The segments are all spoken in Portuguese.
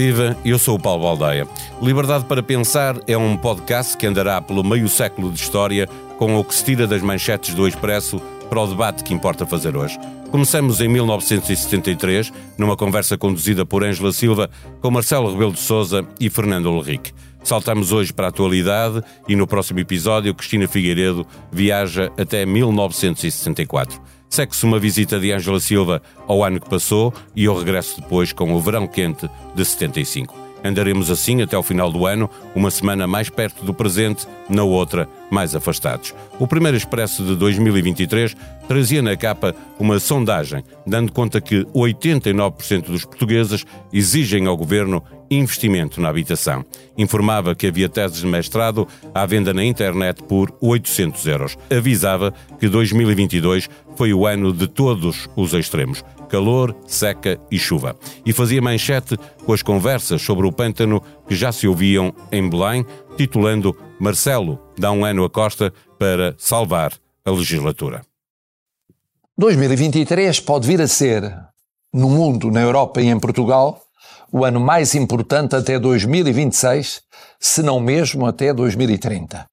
Viva! Eu sou o Paulo Baldeia. Liberdade para Pensar é um podcast que andará pelo meio século de história com o que se tira das manchetes do Expresso para o debate que importa fazer hoje. Começamos em 1973, numa conversa conduzida por Ângela Silva com Marcelo Rebelo de Souza e Fernando Henrique. Saltamos hoje para a atualidade e no próximo episódio Cristina Figueiredo viaja até 1964. Segue-se uma visita de Ângela Silva ao ano que passou e ao regresso depois com o verão quente de 75. Andaremos assim até o final do ano, uma semana mais perto do presente, na outra mais afastados. O primeiro expresso de 2023 trazia na capa uma sondagem, dando conta que 89% dos portugueses exigem ao governo investimento na habitação. Informava que havia teses de mestrado à venda na internet por 800 euros. Avisava que 2022 foi o ano de todos os extremos calor, seca e chuva. E fazia manchete com as conversas sobre o pântano que já se ouviam em Belém, titulando Marcelo dá um ano a Costa para salvar a legislatura. 2023 pode vir a ser, no mundo, na Europa e em Portugal, o ano mais importante até 2026, se não mesmo até 2030.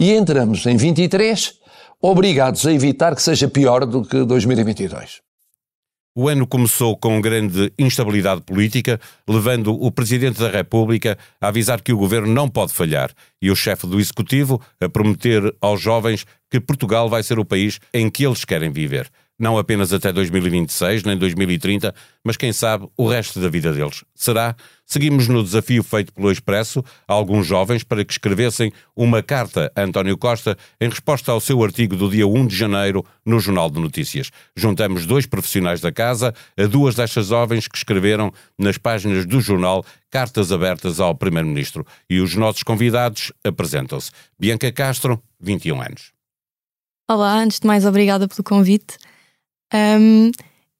E entramos em 23 obrigados a evitar que seja pior do que 2022. O ano começou com grande instabilidade política, levando o Presidente da República a avisar que o governo não pode falhar. E o chefe do Executivo a prometer aos jovens que Portugal vai ser o país em que eles querem viver não apenas até 2026 nem 2030, mas quem sabe o resto da vida deles. Será? Seguimos no desafio feito pelo Expresso a alguns jovens para que escrevessem uma carta a António Costa em resposta ao seu artigo do dia 1 de janeiro no Jornal de Notícias. Juntamos dois profissionais da casa a duas destas jovens que escreveram nas páginas do jornal cartas abertas ao Primeiro-Ministro. E os nossos convidados apresentam-se. Bianca Castro, 21 anos. Olá, antes de mais, obrigada pelo convite. Um,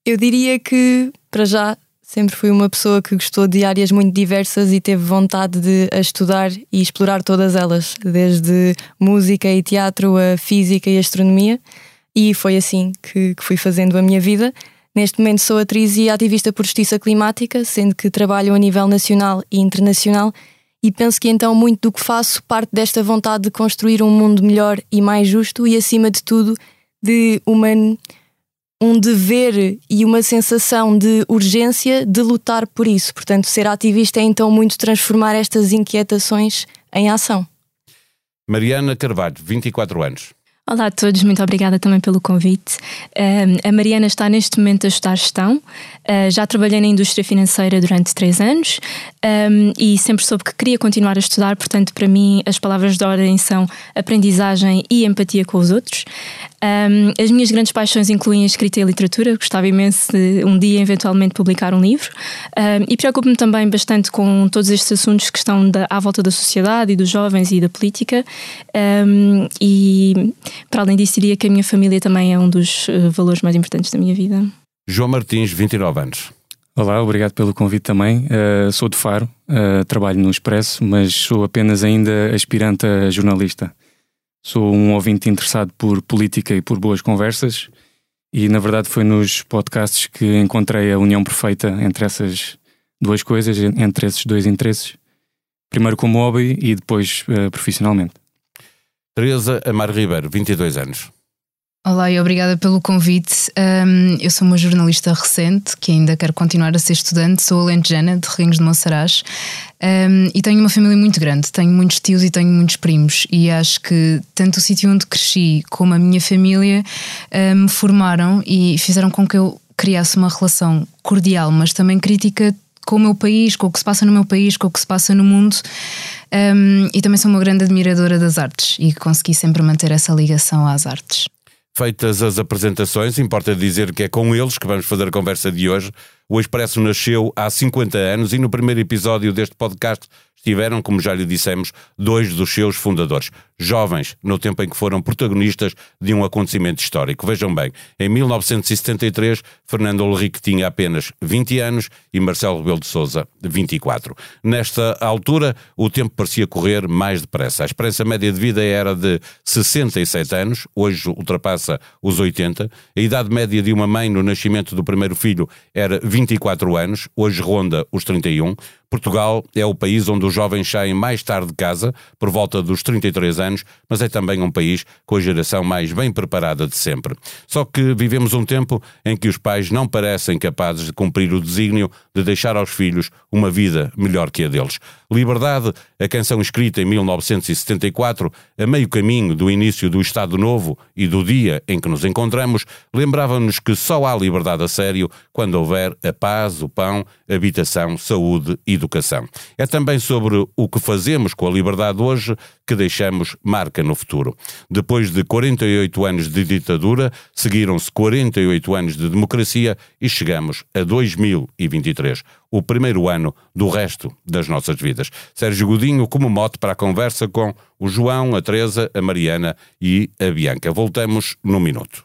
eu diria que, para já, sempre fui uma pessoa que gostou de áreas muito diversas e teve vontade de estudar e explorar todas elas, desde música e teatro a física e astronomia, e foi assim que, que fui fazendo a minha vida. Neste momento sou atriz e ativista por justiça climática, sendo que trabalho a nível nacional e internacional, e penso que então muito do que faço parte desta vontade de construir um mundo melhor e mais justo e, acima de tudo, de uma um dever e uma sensação de urgência de lutar por isso. Portanto, ser ativista é então muito transformar estas inquietações em ação. Mariana Carvalho, 24 anos. Olá a todos, muito obrigada também pelo convite. A Mariana está neste momento a estudar gestão. Uh, já trabalhei na indústria financeira durante três anos e sempre soube que queria continuar a estudar, portanto, para mim, as palavras de ordem são aprendizagem e empatia com os outros. As minhas grandes paixões incluem a escrita e a literatura. Gostava imenso de um dia, eventualmente, publicar um livro. E preocupo-me também bastante com todos estes assuntos que estão à volta da sociedade e dos jovens e da política. E, para além disso, diria que a minha família também é um dos uh, valores mais importantes da minha vida. João Martins, 29 anos. Olá, obrigado pelo convite também. Uh, sou de Faro, uh, trabalho no Expresso, mas sou apenas ainda aspirante a jornalista. Sou um ouvinte interessado por política e por boas conversas, e na verdade foi nos podcasts que encontrei a união perfeita entre essas duas coisas, entre esses dois interesses. Primeiro como hobby e depois uh, profissionalmente. Teresa Amar Ribeiro, 22 anos. Olá e obrigada pelo convite. Um, eu sou uma jornalista recente que ainda quero continuar a ser estudante. Sou alentejana de Reguengos de Monsaraz um, e tenho uma família muito grande. Tenho muitos tios e tenho muitos primos. E acho que tanto o sítio onde cresci como a minha família um, me formaram e fizeram com que eu criasse uma relação cordial, mas também crítica com o meu país, com o que se passa no meu país, com o que se passa no mundo. Um, e também sou uma grande admiradora das artes e consegui sempre manter essa ligação às artes. Feitas as apresentações, importa dizer que é com eles que vamos fazer a conversa de hoje. O Expresso nasceu há 50 anos e no primeiro episódio deste podcast tiveram, como já lhe dissemos, dois dos seus fundadores, jovens, no tempo em que foram protagonistas de um acontecimento histórico. Vejam bem, em 1973, Fernando Henrique tinha apenas 20 anos e Marcelo Rebelo de Sousa 24. Nesta altura, o tempo parecia correr mais depressa. A esperança média de vida era de 67 anos, hoje ultrapassa os 80. A idade média de uma mãe no nascimento do primeiro filho era 24 anos, hoje ronda os 31. Portugal é o país onde os jovens saem mais tarde de casa, por volta dos 33 anos, mas é também um país com a geração mais bem preparada de sempre. Só que vivemos um tempo em que os pais não parecem capazes de cumprir o desígnio de deixar aos filhos uma vida melhor que a deles. Liberdade, a canção escrita em 1974, a meio caminho do início do Estado Novo e do dia em que nos encontramos, lembrava-nos que só há liberdade a sério quando houver a paz, o pão, habitação, saúde e educação. É também sobre o que fazemos com a liberdade hoje que deixamos marca no futuro. Depois de 48 anos de ditadura, seguiram-se 48 anos de democracia e chegamos a 2023, o primeiro ano do resto das nossas vidas. Sérgio Godinho como mote para a conversa com o João, a Teresa, a Mariana e a Bianca. Voltamos num minuto.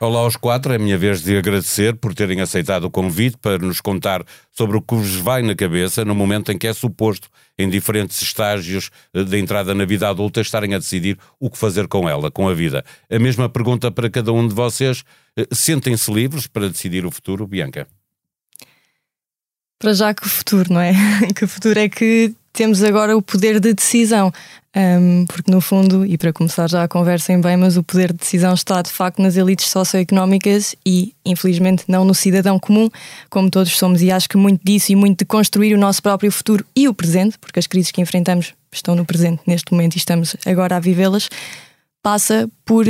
Olá aos quatro, é minha vez de agradecer por terem aceitado o convite para nos contar sobre o que vos vai na cabeça no momento em que é suposto, em diferentes estágios de entrada na vida adulta, estarem a decidir o que fazer com ela, com a vida. A mesma pergunta para cada um de vocês: eh, sentem-se livres para decidir o futuro, Bianca? Para já que o futuro, não é? que o futuro é que temos agora o poder de decisão. Um, porque, no fundo, e para começar já a conversa em bem, mas o poder de decisão está de facto nas elites socioeconómicas e, infelizmente, não no cidadão comum, como todos somos. E acho que muito disso e muito de construir o nosso próprio futuro e o presente, porque as crises que enfrentamos estão no presente neste momento e estamos agora a vivê-las, passa por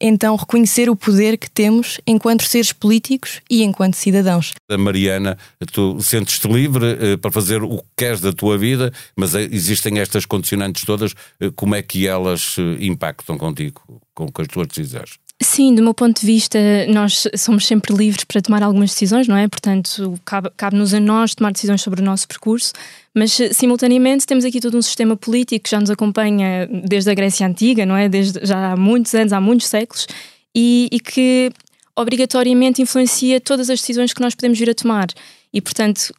então reconhecer o poder que temos enquanto seres políticos e enquanto cidadãos. Mariana, tu sentes-te livre eh, para fazer o que queres da tua vida, mas eh, existem estas condicionantes todas, eh, como é que elas impactam contigo, com as tuas decisões? Sim, do meu ponto de vista, nós somos sempre livres para tomar algumas decisões, não é? Portanto, cabe-nos cabe a nós tomar decisões sobre o nosso percurso, mas simultaneamente temos aqui todo um sistema político que já nos acompanha desde a Grécia Antiga, não é? Desde já há muitos anos, há muitos séculos, e, e que obrigatoriamente influencia todas as decisões que nós podemos vir a tomar. E, portanto,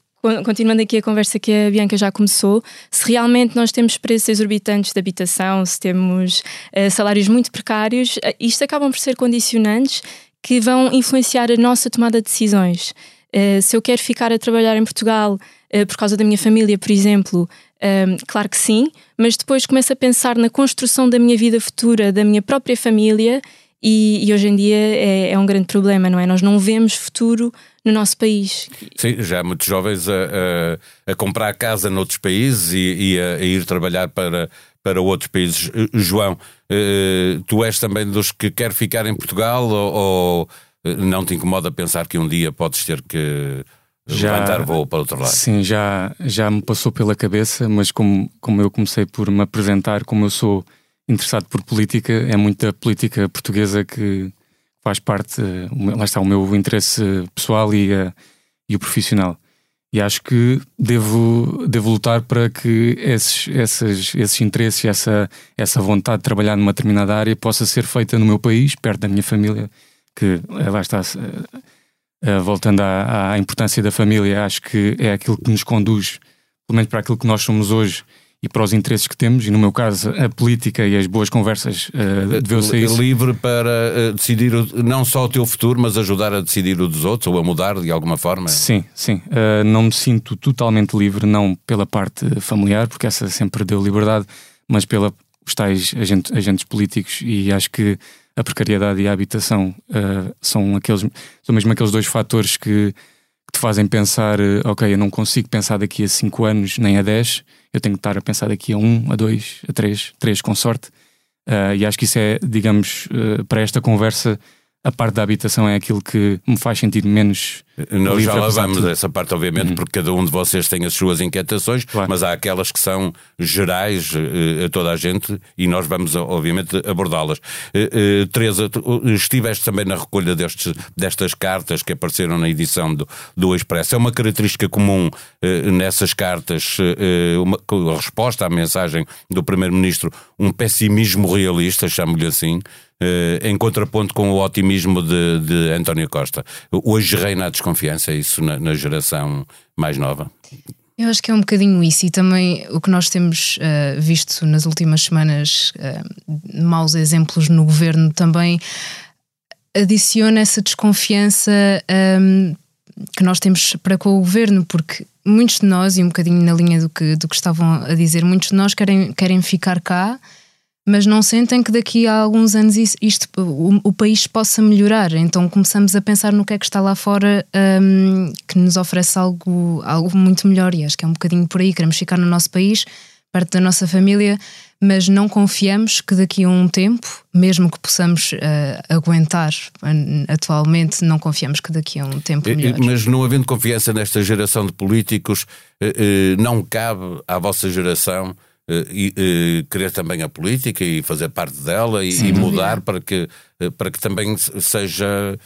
continuando aqui a conversa que a Bianca já começou, se realmente nós temos preços exorbitantes de habitação, se temos uh, salários muito precários, uh, isto acabam por ser condicionantes que vão influenciar a nossa tomada de decisões. Uh, se eu quero ficar a trabalhar em Portugal por causa da minha família, por exemplo, claro que sim, mas depois começo a pensar na construção da minha vida futura, da minha própria família e, e, hoje em dia é, é, um grande problema, não é? Nós não vemos futuro no nosso país. Sim, já há muitos jovens a, a, a comprar casa noutros países e, e a, a, ir trabalhar para, para outros países. Eh, João, eh, tu és também dos que quer ficar em Portugal ou, ou eh, não te incomoda pensar que um dia podes ter que já, levantar voo para outro lado? Sim, já, já me passou pela cabeça, mas como, como eu comecei por me apresentar, como eu sou interessado por política, é muita política portuguesa que faz parte, lá está o meu interesse pessoal e, uh, e o profissional. E acho que devo, devo lutar para que esses, esses, esses interesses, essa, essa vontade de trabalhar numa determinada área possa ser feita no meu país, perto da minha família, que eh, lá está, voltando à, à importância da família, acho que é aquilo que nos conduz, pelo menos para aquilo que nós somos hoje e para os interesses que temos, e no meu caso, a política e as boas conversas uh, deveu ser isso. Livre para uh, decidir o, não só o teu futuro, mas ajudar a decidir o dos outros ou a mudar de alguma forma? Sim, sim. Uh, não me sinto totalmente livre, não pela parte familiar, porque essa sempre deu liberdade, mas pela os tais agentes, agentes políticos, e acho que a precariedade e a habitação uh, são, aqueles, são mesmo aqueles dois fatores que te fazem pensar: uh, ok, eu não consigo pensar daqui a 5 anos nem a 10, eu tenho que estar a pensar daqui a 1, um, a 2, a 3, 3 com sorte. Uh, e acho que isso é, digamos, para esta conversa, a parte da habitação é aquilo que me faz sentir menos. Nós já lá vamos a essa parte, obviamente, uhum. porque cada um de vocês tem as suas inquietações, claro. mas há aquelas que são gerais uh, a toda a gente e nós vamos, obviamente, abordá-las. Uh, uh, Teresa, estiveste também na recolha destes, destas cartas que apareceram na edição do, do Expresso. É uma característica comum nessas cartas, uma, a resposta à mensagem do Primeiro-Ministro, um pessimismo realista, chamo-lhe assim. Uh, em contraponto com o otimismo de, de António Costa. Hoje reina a desconfiança, é isso na, na, geração mais nova? Eu acho que é um bocadinho isso, e também o que nós temos uh, visto nas últimas semanas, uh, maus exemplos no governo, também adiciona essa desconfiança um, ehm, que nós temos para com o governo, porque muitos de nós, e um bocadinho na linha do que, do que estavam a dizer, muitos de nós querem, querem ficar cá mas não sentem que daqui a alguns anos isto, o, o, país possa melhorar. Então começamos a pensar no que é que está lá fora um, que nos oferece algo, algo muito melhor. E acho que é um bocadinho por aí. Queremos ficar no nosso país, perto da nossa família, mas não confiamos que daqui a um tempo, mesmo que possamos uh, aguentar atualmente, não confiamos que daqui a um tempo melhor. Mas não havendo confiança nesta geração de políticos, uh, uh, não cabe à vossa geração eh, e, e, eh, querer também a política e fazer parte dela e, e mudar para que, eh, para que também seja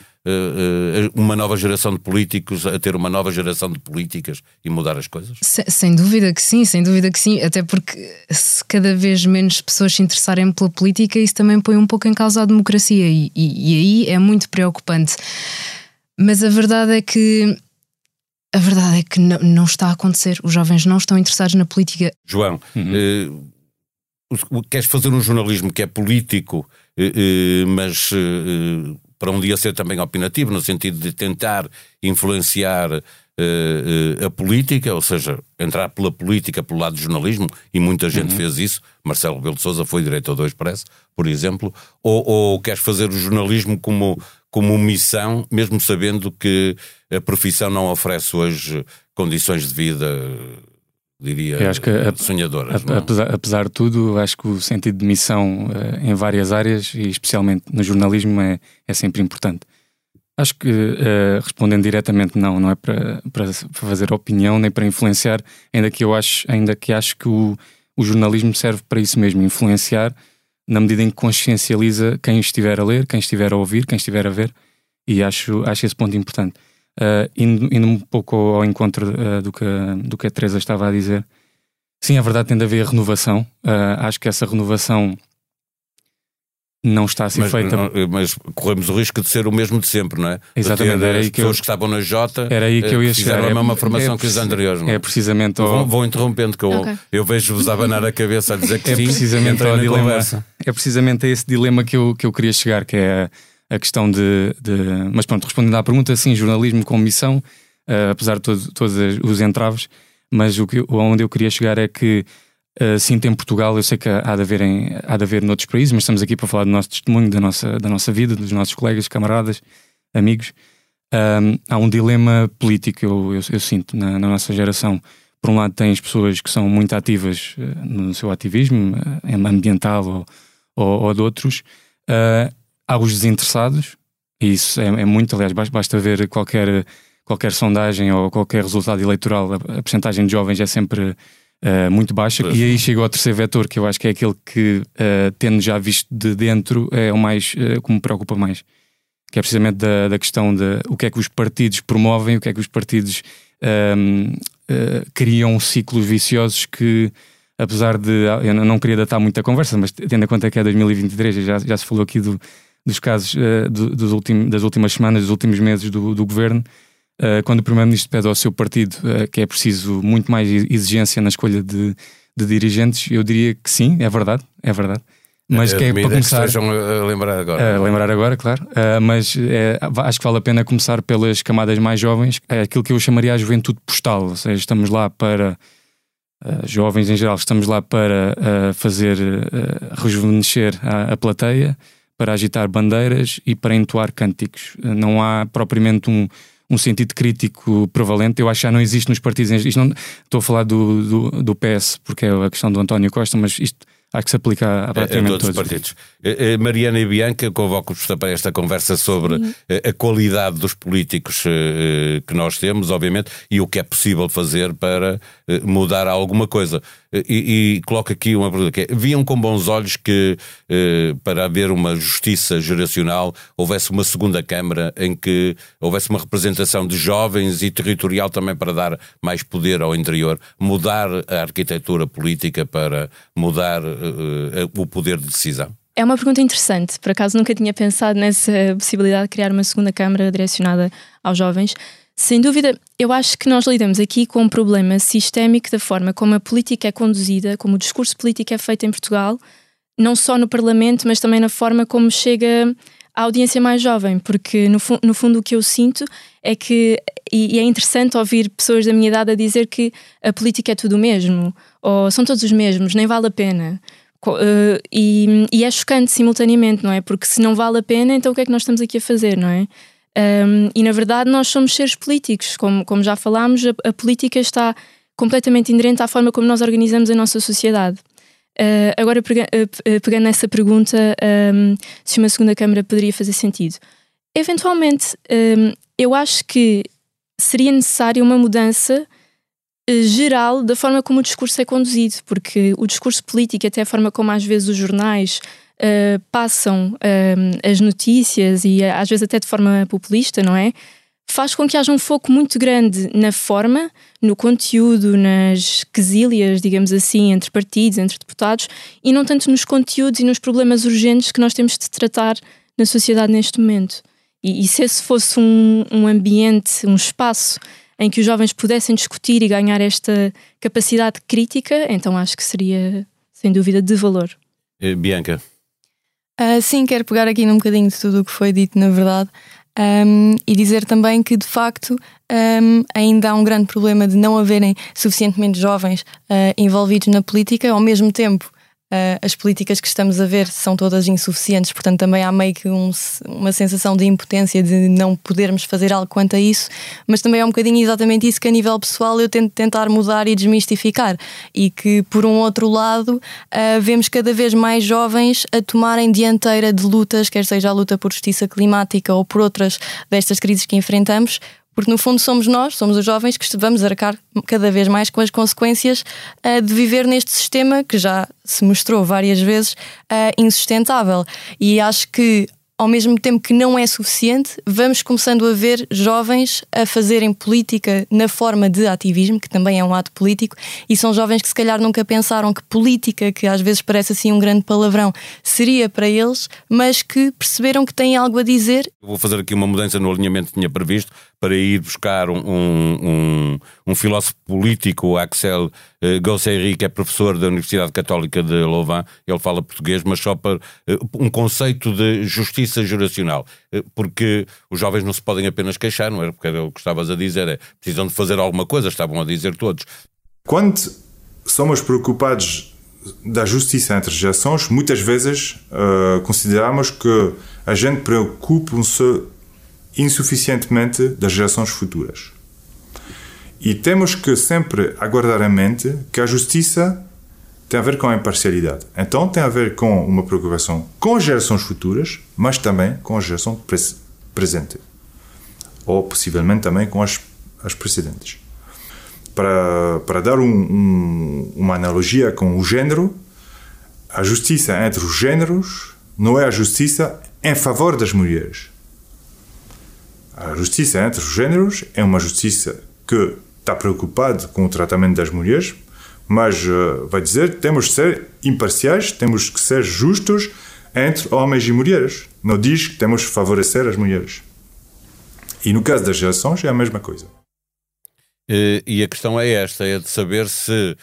uma nova geração de políticos a ter uma nova geração de políticas e mudar as coisas? Sem, sem dúvida que sim, sem dúvida que sim, até porque se cada vez menos pessoas se interessarem pela política, isso também põe um pouco em causa a democracia e, e, e aí é muito preocupante. Mas a verdade é que a verdade é que não, não, está a acontecer. Os jovens não estão interessados na política. João, uhum. uh, queres fazer um jornalismo que é político, uh, uh, mas para um dia ser também opinativo, no sentido de tentar influenciar a política, ou seja, entrar pela política, pelo lado do jornalismo, e muita gente uhum. fez isso. Marcelo Rebelo de Souza foi diretor do Expresso, por exemplo. Ou, ou queres fazer o jornalismo como como missão, mesmo sabendo que a profissão não oferece hoje condições de vida, diria, Eu acho que, sonhadoras. A, apesar, apesar, de tudo, acho que o sentido de missão uh, em várias áreas, e especialmente no jornalismo, é, é sempre importante. Acho que, uh, respondendo diretamente, não, não é para, para fazer opinião nem para influenciar, ainda que eu acho, ainda que acho que o, o jornalismo serve para isso mesmo, influenciar na medida em que consciencializa quem estiver a ler, quem estiver a ouvir, quem estiver a ver, e acho, acho esse ponto importante. Uh, indo, indo, um pouco ao encontro uh, do, que, do que a Teresa estava a dizer, sim, é verdade, tem de haver renovação. Uh, acho que essa renovação não está a ser mas, feita. Não, mas corremos o risco de ser o mesmo de sempre, não é? Exatamente. Era aí que pessoas eu... que estavam na Jota era aí que eu ia fizeram chegar. a mesma formação é, que os anteriores. Não? É precisamente. Ao... Vou, vou, interrompendo, que eu, okay. eu vejo-vos abanar a cabeça a dizer que é sim, precisamente ao dilema, conversa. É precisamente a esse dilema que eu, que eu queria chegar, que é a, a questão de, de, Mas pronto, respondendo à pergunta, sim, jornalismo com missão, uh, apesar de todo, todos os entraves, mas o que, onde eu queria chegar é que Uh, sinto em Portugal, eu sei que há de, haver em, há de haver noutros países, mas estamos aqui para falar do nosso testemunho, da nossa, da nossa vida, dos nossos colegas, camaradas, amigos. Um, há um dilema político, eu, eu, eu sinto, na, na, nossa geração. Por um lado, tens pessoas que são muito ativas uh, no seu ativismo, ambiental ou, ou, ou de outros. Uh, há os desinteressados, e isso é, é muito, aliás, basta, ver qualquer, qualquer sondagem ou qualquer resultado eleitoral, a, a percentagem de jovens é sempre uh, muito baixa. Pois. E aí chega ao terceiro vetor, que eu acho que é aquele que, uh, tendo já visto de dentro, é o mais uh, que me preocupa mais. Que é precisamente da, da questão de o que é que os partidos promovem, o que é que os partidos um, criam ciclos viciosos que apesar de. Eu não queria datar muita conversa, mas tendo em conta que é 2023, já, já se falou aqui do, dos casos uh, do, dos ultim, das últimas semanas, dos últimos meses do, do governo, uh, quando o Primeiro-Ministro pede ao seu partido uh, que é preciso muito mais exigência na escolha de, de dirigentes, eu diria que sim, é verdade, é verdade. Mas que é para começar. Que a lembrar agora. A lembrar agora, claro. Mas é, acho que vale a pena começar pelas camadas mais jovens, é aquilo que eu chamaria a juventude postal, ou seja, estamos lá para. Uh, jovens em geral, estamos lá para uh, fazer rejuvenescer a, a, plateia, para agitar bandeiras e para entoar cânticos. não há propriamente um, um sentido crítico prevalente. Eu acho que já não existe nos partidos. Isto não, estou a falar do, do, do PS, porque é a questão do António Costa, mas isto Há que se aplicar a praticamente a todos, todos os partidos. Eh, eh, Mariana e Bianca, convoco-vos para esta conversa sobre Sim. Eh, a qualidade dos políticos que nós temos, obviamente, e o que é possível fazer para mudar alguma coisa. E, e coloco aqui uma pergunta que é, viam com bons olhos que para haver uma justiça geracional houvesse uma segunda Câmara em que houvesse uma representação de jovens e territorial também para dar mais poder ao interior, mudar a arquitetura política para mudar o poder de decisão? É uma pergunta interessante. Por acaso nunca tinha pensado nessa possibilidade de criar uma segunda Câmara direcionada aos jovens. Sem dúvida, eu acho que nós lidamos aqui com um problema sistémico da forma como a política é conduzida, como o discurso político é feito em Portugal, não só no Parlamento, mas também na forma como chega à audiência mais jovem, porque no, fu no fundo o que eu sinto é que, e, e, é interessante ouvir pessoas da minha idade a dizer que a política é tudo o mesmo, ou são todos os mesmos, nem vale a pena. Uh, e, e, é chocante simultaneamente, não é? Porque se não vale a pena, então o que é que nós estamos aqui a fazer, não é? Um, e na verdade nós somos seres políticos, como, como já falámos, a, a, política está completamente inerente à forma como nós organizamos a nossa sociedade. Uh, agora, uh, pegando nessa pergunta, um, se uma segunda Câmara poderia fazer sentido. Eventualmente, um, eu acho que seria necessária uma mudança eh, geral da forma como o discurso é conduzido, porque o discurso político, até a forma como às vezes os jornais uh, passam uh, as notícias e às vezes até de forma populista, não é? Faz com que haja um foco muito grande na forma, no conteúdo, nas quesílias, digamos assim, entre partidos, entre deputados, e não tanto nos conteúdos e nos problemas urgentes que nós temos de tratar na sociedade neste momento. E, e se esse fosse um, um ambiente, um espaço em que os jovens pudessem discutir e ganhar esta capacidade crítica, então acho que seria, sem dúvida, de valor. Eh, Bianca. Uh, sim, quero pegar aqui num bocadinho de tudo o que foi dito, na verdade, um, e dizer também que, de facto, um, ainda há um grande problema de não haverem suficientemente jovens uh, envolvidos na política, ao mesmo tempo Uh, as políticas que estamos a ver são todas insuficientes, portanto, também há meio que um, uma sensação de impotência de não podermos fazer algo quanto a isso, mas também é um bocadinho exatamente isso que, a nível pessoal, eu tento tentar mudar e desmistificar. E que, por um outro lado, uh, vemos cada vez mais jovens a tomarem dianteira de lutas, quer seja a luta por justiça climática ou por outras destas crises que enfrentamos, porque no fundo somos nós, somos os jovens que vamos arcar cada vez mais com as consequências uh, de viver neste sistema que já se mostrou várias vezes uh, insustentável. E acho que ao mesmo tempo que não é suficiente, vamos começando a ver jovens a fazerem política na forma de ativismo, que também é um ato político, e são jovens que se calhar nunca pensaram que política, que às vezes parece assim um grande palavrão, seria para eles, mas que perceberam que têm algo a dizer. Vou fazer aqui uma mudança no alinhamento que tinha previsto para ir buscar um, um, um filósofo político, Axel uh, Gosserri, que é professor da Universidade Católica de Louvain. Ele fala português, mas só para uh, um conceito de justiça geracional. Uh, porque os jovens não se podem apenas queixar, não é? Porque era o que estavas a dizer, é precisam de fazer alguma coisa, estavam a dizer todos. Quando somos preocupados da justiça entre gerações, muitas vezes uh, consideramos que a gente preocupa-se insuficientemente das gerações futuras. E temos que sempre aguardar a mente que a justiça tem a ver com a imparcialidade. Então tem a ver com uma preocupação com as gerações futuras, mas também com a geração pres presente. Ou possivelmente também com as, as precedentes. Para, para dar um, um, uma analogia com o género, a justiça entre os géneros não é a justiça em favor das mulheres a justiça entre os géneros é uma justiça que está preocupada com o tratamento das mulheres, mas uh, vai dizer temos que ser imparciais, temos que ser justos entre homens e mulheres. Não diz que temos que favorecer as mulheres. E no caso das gerações é a mesma coisa. E a questão é esta: é de saber se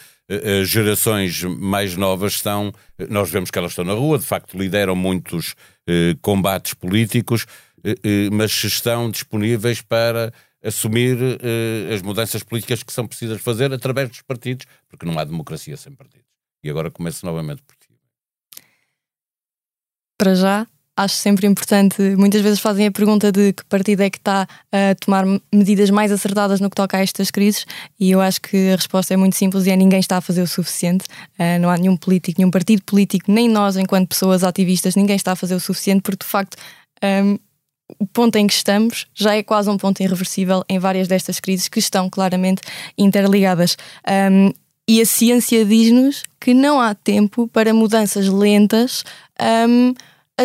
as gerações mais novas estão, nós vemos que elas estão na rua, de facto lideram muitos combates políticos, mas estão disponíveis para assumir as mudanças políticas que são precisas fazer através dos partidos, porque não há democracia sem partidos. E agora começo novamente por ti. Para já, acho sempre importante. Muitas vezes fazem a pergunta de que partido é que está a tomar medidas mais acertadas no que toca a estas crises, e eu acho que a resposta é muito simples e é ninguém está a fazer o suficiente. Não há nenhum político, nenhum partido político, nem nós, enquanto pessoas ativistas, ninguém está a fazer o suficiente, porque de facto. Um, o ponto em que estamos já é quase um ponto irreversível em várias destas crises que estão claramente interligadas. Um, e a ciência diz-nos que não há tempo para mudanças lentas um,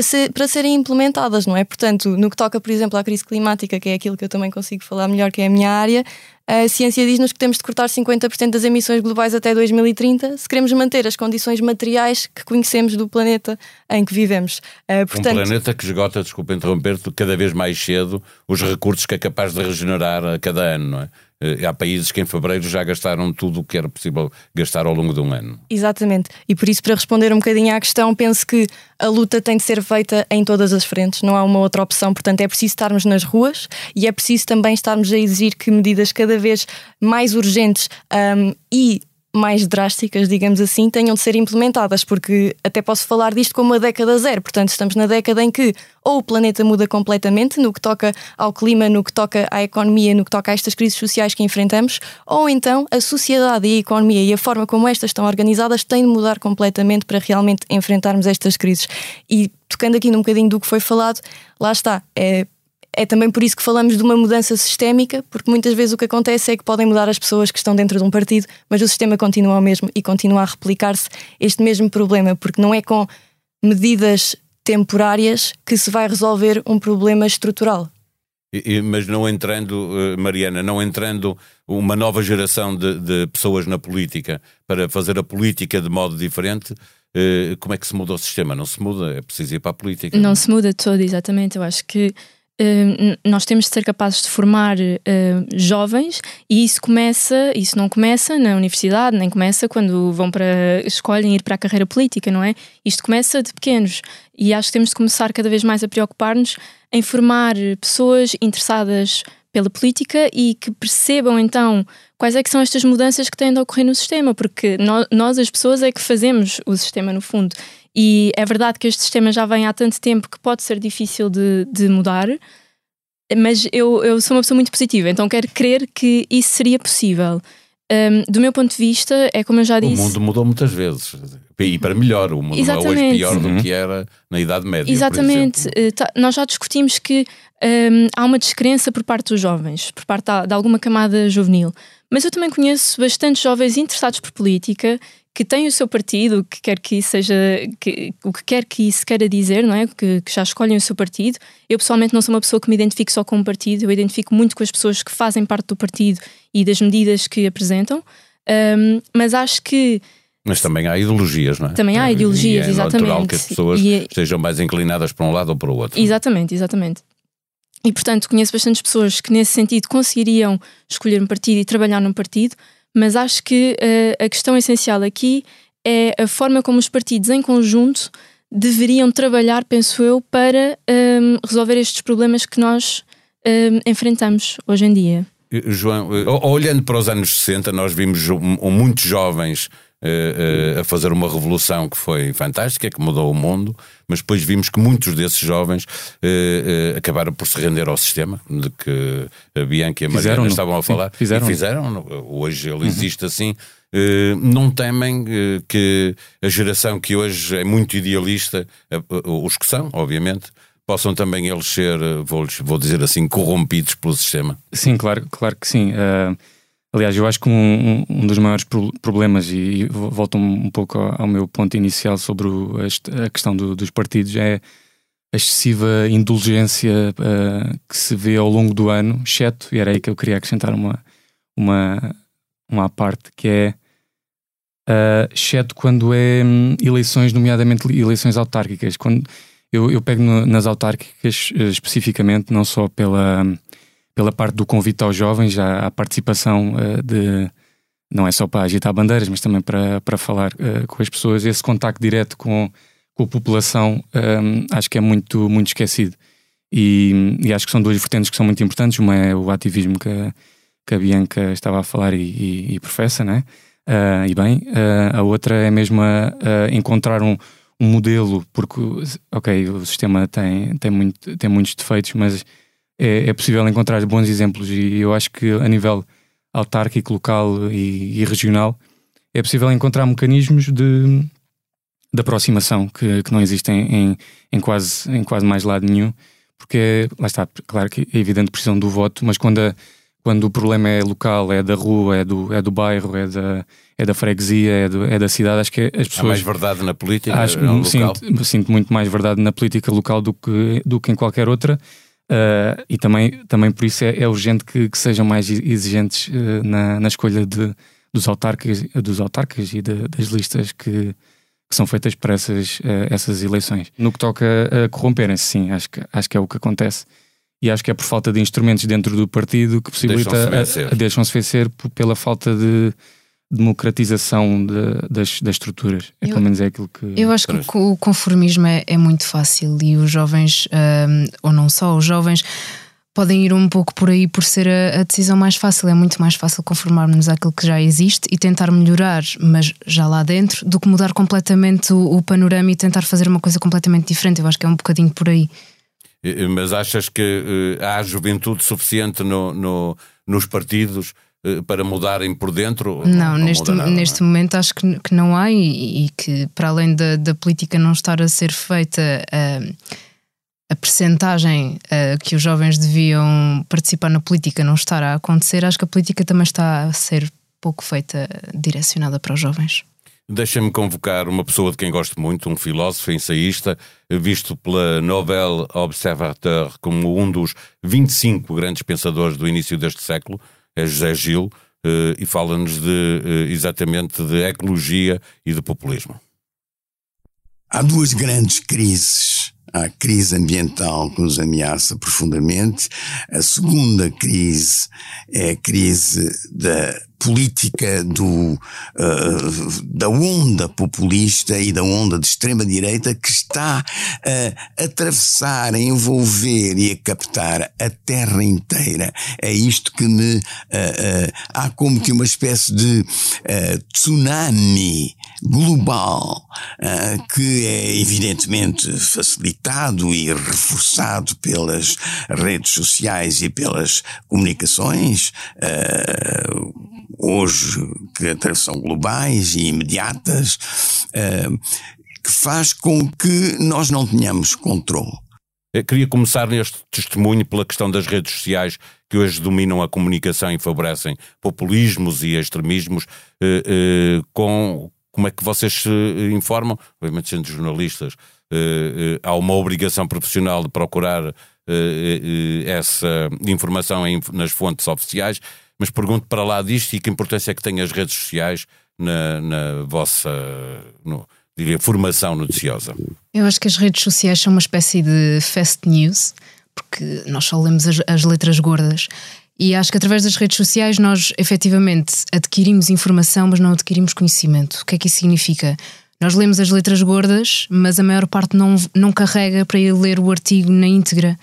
ser, para serem implementadas, não é? Portanto, no que toca, por exemplo, à crise climática, que é aquilo que eu também consigo falar melhor, que é a minha área, a ciência diz-nos que temos de cortar 50% das emissões globais até 2030 se queremos manter as condições materiais que conhecemos do planeta em que vivemos. Uh, portanto... Um planeta que esgota, desculpa interromper-te, cada vez mais cedo os recursos que é capaz de regenerar a cada ano, não é? Eh, há países que em fevereiro já gastaram tudo o que era possível gastar ao longo de um ano. Exatamente. E por isso, para responder um bocadinho à questão, penso que a luta tem de ser feita em todas as frentes, não há uma outra opção. Portanto, é preciso estarmos nas ruas e é preciso também estarmos a exigir que medidas cada vez mais urgentes um, e mais drásticas, digamos assim, tenham de ser implementadas, porque até posso falar disto como a década zero. Portanto, estamos na década em que ou o planeta muda completamente no que toca ao clima, no que toca à economia, no que toca a estas crises sociais que enfrentamos, ou então a sociedade e a economia e a forma como estas estão organizadas têm de mudar completamente para realmente enfrentarmos estas crises. E tocando aqui num bocadinho do que foi falado, lá está. É, é também por isso que falamos de uma mudança sistémica, porque muitas vezes o que acontece é que podem mudar as pessoas que estão dentro de um partido, mas o sistema continua o mesmo e continua a replicar-se este mesmo problema, porque não é com medidas temporárias que se vai resolver um problema estrutural. Mas não entrando, eh, Mariana, não entrando uma nova geração de, de pessoas na política para fazer a política de modo diferente, eh, como é que se muda o sistema? Não se muda, é preciso ir para a política. Não, não se muda todo, exatamente. Eu acho que nós temos de ser capazes de formar uh, jovens e isso começa, isso não começa na universidade, nem começa quando vão para escolhem ir para a carreira política, não é? Isto começa de pequenos e acho que temos de começar cada vez mais a preocupar-nos em formar pessoas interessadas pela política e que percebam então quais é que são estas mudanças que têm de ocorrer no sistema, porque nós, as pessoas é que fazemos o sistema no fundo e é verdade que este sistema já vem há tanto tempo que pode ser difícil de, de mudar, mas eu, eu sou uma pessoa muito positiva, então quero crer que isso seria possível. Um, do meu ponto de vista, é como eu já disse. O mundo mudou muitas vezes. E para melhor, o mundo Exatamente. não é hoje pior uhum. do que era na Idade Média. Exatamente. Uh, tá, nós já discutimos que um, há uma descrença por parte dos jovens, por parte de, de alguma camada juvenil. Mas eu também conheço bastantes jovens interessados por política que tem o seu partido, que quer que isso seja, que, o que quer que isso queira dizer, não é? Que, que, já escolhem o seu partido. Eu pessoalmente não sou uma pessoa que me identifique só com um partido, eu identifico muito com as pessoas que fazem parte do partido e das medidas que apresentam, um, mas acho que. Mas também há ideologias, não é? Também há ideologias, e é exatamente. natural que as pessoas e, estejam mais inclinadas para um lado ou para o outro. Exatamente, exatamente. E portanto conheço bastantes pessoas que nesse sentido conseguiriam escolher um partido e trabalhar num partido, mas acho que uh, a questão essencial aqui é a forma como os partidos em conjunto deveriam trabalhar, penso eu, para um, resolver estes problemas que nós um, enfrentamos hoje em dia. João, olhando para os anos 60, nós vimos muitos jovens uh, uh, a fazer uma revolução que foi fantástica, que mudou o mundo, mas depois vimos que muitos desses jovens uh, acabaram por se render ao sistema, de que a Bianca e a Mariana estavam a falar. Sim, fizeram. E fizeram. Hoje ele uhum. existe assim. não temem que a geração que hoje é muito idealista, os que são, obviamente, possam também eles ser, vou, vou dizer assim, corrompidos pelo sistema? Sim, claro, claro que sim. Uh, Aliás, eu acho que um, um dos maiores problemas, e volto um, pouco ao, meu ponto inicial sobre o, a, questão do, dos partidos, é a excessiva indulgência uh, que se vê ao longo do ano, exceto, e era aí que eu queria acrescentar uma, uma, uma parte, que é uh, exceto quando é um, eleições, nomeadamente eleições autárquicas. Quando eu, eu pego no, nas autárquicas uh, especificamente, não só pela pela parte do convite aos jovens, à, à participação uh, de, não é só para agitar bandeiras, mas também para, para falar uh, com as pessoas. Esse contacto direto com, com a população um, acho que é muito, muito esquecido. E, e, acho que são duas vertentes que são muito importantes. Uma é o ativismo que a, que a Bianca estava a falar e, e, e professa, né? Uh, e bem, uh, a outra é mesmo a, a encontrar um, modelo, porque, ok, o sistema tem, tem, muito, tem muitos defeitos, mas é, é, possível encontrar bons exemplos. E eu acho que a nível autárquico, local e, e regional é possível encontrar mecanismos de, de aproximação que, que não existem em, em, quase, em quase mais lado nenhum, porque é, lá está, claro que é evidente precisam do voto, mas quando a, quando o problema é local, é da rua, é do, é do bairro, é da, é da freguesia, é, do, é da cidade, acho que as pessoas. Há mais verdade na política acho, não, sinto, sinto, muito mais verdade na política local do que, do que em qualquer outra. Uh, e também, também por isso é, é urgente que, que, sejam mais exigentes uh, na, na escolha de, dos, autarcas, dos autarcas e de, das listas que, que são feitas para essas, uh, essas eleições. No que toca a corromperem-se, sim, acho que, acho que é o que acontece e acho que é por falta de instrumentos dentro do partido que possibilita deixam-se vencer, pela falta de democratização de, das, das estruturas. É, eu, pelo menos é aquilo que. Eu acho que o conformismo é, é, muito fácil e os jovens, um, ou não só, os jovens podem ir um pouco por aí por ser a, a decisão mais fácil. É muito mais fácil conformarmos àquilo que já existe e tentar melhorar, mas já lá dentro, do que mudar completamente o, o panorama e tentar fazer uma coisa completamente diferente. Eu acho que é um bocadinho por aí. Mas achas que uh, há juventude suficiente no, no, nos partidos uh, para mudarem por dentro? Não, não neste, nada, neste não é? momento acho que, que não há e, e, que para além da, da política não estar a ser feita uh, a percentagem que os jovens deviam participar na política não estar a acontecer, acho que a política também está a ser pouco feita, direcionada para os jovens. Deixa-me convocar uma pessoa de quem gosto muito, um filósofo, ensaísta, visto pela Nobel Observateur como um dos 25 grandes pensadores do início deste século, é José Gil, eh, e fala-nos de, eh, exatamente de ecologia e de populismo. Há duas grandes crises. Há a crise ambiental que nos ameaça profundamente. A segunda crise é a crise da política do, uh, da onda populista e da onda de extrema-direita que está a atravessar, a envolver e a captar a terra inteira. É isto que me. Uh, há como que uma espécie de tsunami global que é evidentemente facilitado e reforçado pelas redes sociais e pelas comunicações hoje que são globais e imediatas, uh, que faz com que nós não tenhamos controle. Eu queria começar neste testemunho pela questão das redes sociais que hoje dominam a comunicação e favorecem populismos e extremismos, eh, eh, com como é que vocês se informam? Obviamente, sendo jornalistas, eh, há uma obrigação profissional de procurar essa informação nas fontes oficiais, mas pergunto para lá disto e que importância é que têm as redes sociais na, na vossa no, diria, formação noticiosa? Eu acho que as redes sociais são uma espécie de fast news, porque nós só lemos as, as letras gordas. E acho que através das redes sociais nós efetivamente adquirimos informação, mas não adquirimos conhecimento. O que é que isso significa? Nós lemos as letras gordas, mas a maior parte não, não carrega para ir ler o artigo na íntegra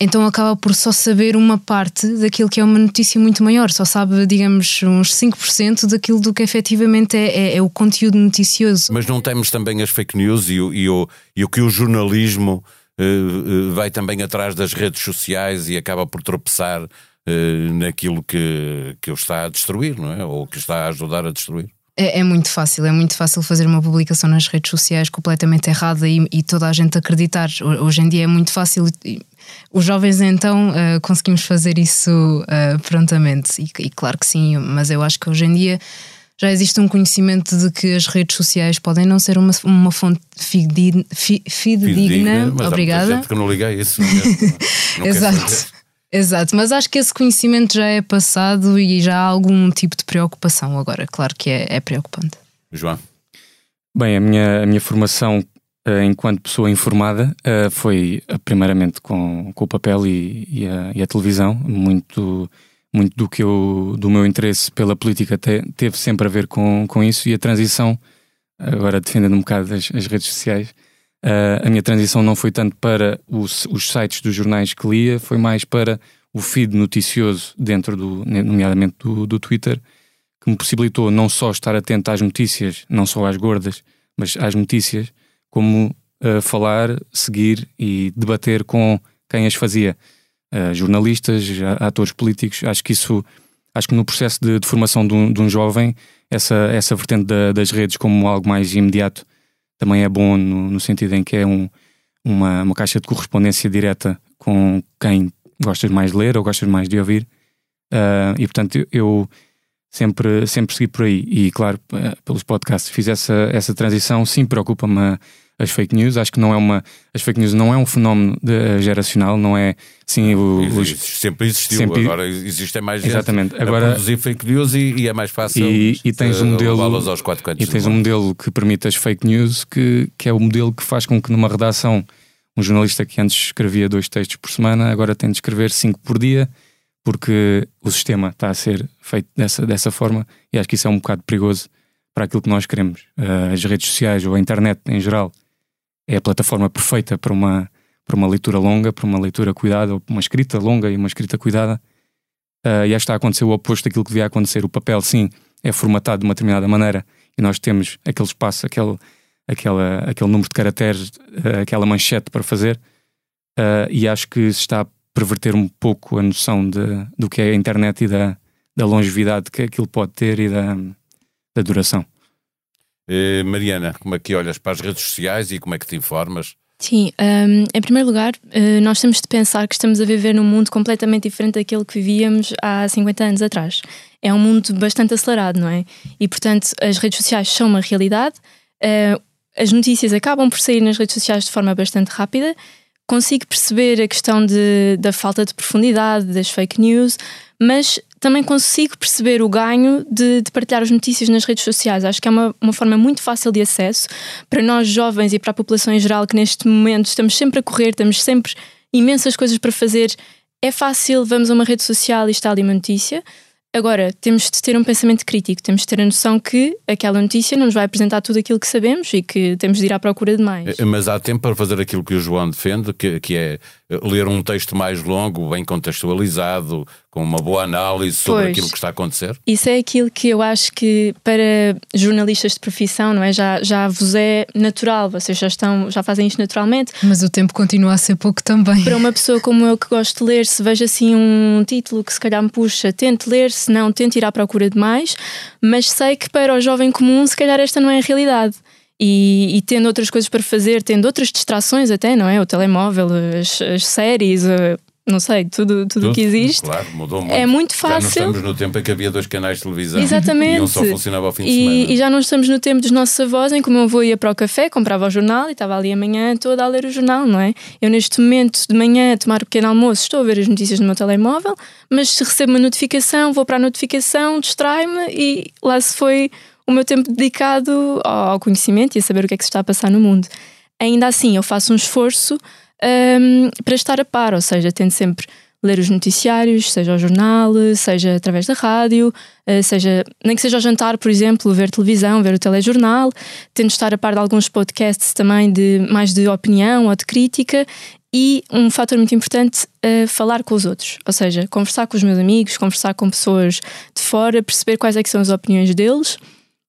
então acaba por só saber uma parte daquilo que é uma notícia muito maior, só sabe, digamos, uns 5% daquilo do que efetivamente é, é, é, o conteúdo noticioso. Mas não temos também as fake news e o, e o, e o que o jornalismo uh, vai também atrás das redes sociais e acaba por tropeçar uh, naquilo que, que o está a destruir, não é? Ou que está a ajudar a destruir. É, é, muito fácil, é muito fácil fazer uma publicação nas redes sociais completamente errada e, e toda a gente acreditar. Hoje em dia é muito fácil. Os jovens, então, uh, conseguimos fazer isso uh, prontamente. E, e, claro que sim, mas eu acho que hoje em dia já existe um conhecimento de que as redes sociais podem não ser uma, uma fonte fidedigna. fidedigna, obrigada. Que não liga a isso. Não Exato. Exato, mas acho que esse conhecimento já é passado e já há algum tipo de preocupação agora. Claro que é, é preocupante. João? Bem, a minha, a minha formação uh, enquanto pessoa informada uh, foi uh, primeiramente com, com o papel e, e, a, e, a, televisão, muito muito do que eu, do meu interesse pela política te, teve sempre a ver com, com isso e a transição, agora defendendo um bocado as, as redes sociais, uh, a minha transição não foi tanto para os, os sites dos jornais que lia, foi mais para o feed noticioso dentro do, nomeadamente do, do Twitter, que me possibilitou não só estar atento às notícias, não só às gordas, mas às notícias, como uh, falar, seguir e debater com quem as fazia. Uh, jornalistas, atores políticos, acho que isso, acho que no processo de, de formação de um, de um, jovem, essa, essa vertente da, das redes como algo mais imediato também é bom no, no sentido em que é um, uma, uma caixa de correspondência direta com quem gostas mais de ler ou gostas mais de ouvir. Uh, e portanto eu sempre, sempre segui por aí. E claro, pelos podcasts fiz essa, essa transição, sim, preocupa-me as fake news. Acho que não é uma. As fake news não é um fenómeno de, uh, geracional, não é sim o, os, sempre existiu, sempre, agora existe mais exatamente. gente agora, a produzir fake news e, e é mais fácil e, e tens um modelo aos quatro e tens um modelo que permite as fake news que, que é o modelo que faz com que numa redação um jornalista que antes escrevia dois textos por semana agora tem de escrever cinco por dia porque o sistema está a ser feito dessa, dessa forma e acho que isso é um bocado perigoso para aquilo que nós queremos. Uh, as redes sociais ou a internet em geral é a plataforma perfeita para uma, para uma leitura longa, para uma leitura cuidada, uma escrita longa e uma escrita cuidada. Uh, e acho que está a acontecer o oposto daquilo que devia acontecer. O papel, sim, é formatado de uma determinada maneira e nós temos aquele espaço, aquele, aquela, aquele número de caracteres, uh, aquela manchete para fazer. Uh, e acho que se está a perverter um pouco a noção de, do que é a internet e da, da longevidade que aquilo pode ter e da, da duração. Eh, Mariana, como é que olhas para as redes sociais e como é que te informas? Sim, um, em primeiro lugar, uh, nós temos de pensar que estamos a viver num mundo completamente diferente daquele que vivíamos há 50 anos atrás. É um mundo bastante acelerado, não é? E, portanto, as redes sociais são uma realidade, uh, as notícias acabam por sair nas redes sociais de forma bastante rápida. Consigo perceber a questão de, da falta de profundidade das fake news, mas também consigo perceber o ganho de, de, partilhar as notícias nas redes sociais. Acho que é uma, uma forma muito fácil de acesso para nós jovens e para a população em geral, que neste momento estamos sempre a correr, temos sempre imensas coisas para fazer. É fácil, vamos a uma rede social e está ali uma notícia. Agora, temos de ter um pensamento crítico, temos de ter a noção que aquela notícia não nos vai apresentar tudo aquilo que sabemos e que temos de ir à procura de mais. Eh, mas há tempo para fazer aquilo que o João defende, que, que é ler um texto mais longo, bem contextualizado, com uma boa análise sobre pois, aquilo que está a acontecer? Isso é aquilo que eu acho que para jornalistas de profissão, não é? Já, já vos é natural, vocês já estão, já fazem isto naturalmente. Mas o tempo continua a ser pouco também. Para uma pessoa como eu que gosto de ler, se vejo assim um título que se calhar me puxa, tente ler, se não, tente ir à procura de mais, mas sei que para o jovem comum, se calhar esta não é a realidade. E, e, tendo outras coisas para fazer, tendo outras distrações até, não é? O telemóvel, as, as séries, não sei, tudo o tudo que existe. Claro, mudou muito. É muito fácil. Já não estamos no tempo em que havia dois canais de televisão Exatamente. e um só funcionava ao fim de e, semana. E já não estamos no tempo dos nossos avós em que o meu avô ia para o café, comprava o jornal e estava ali amanhã toda a ler o jornal, não é? Eu neste momento de manhã a tomar o pequeno almoço estou a ver as notícias no meu telemóvel, mas se recebo uma notificação, vou para a notificação, distrai-me e lá se foi o meu tempo dedicado ao conhecimento e a saber o que é que se está a passar no mundo. Ainda assim, eu faço um esforço um, para estar a par, ou seja, tento sempre ler os noticiários, seja ao jornal, seja através da rádio, eh, seja nem que seja ao jantar, por exemplo, ver televisão, ver o telejornal, tento estar a par de alguns podcasts também de mais de opinião ou de crítica e um fator muito importante, uh, falar com os outros, ou seja, conversar com os meus amigos, conversar com pessoas de fora, perceber quais é que são as opiniões deles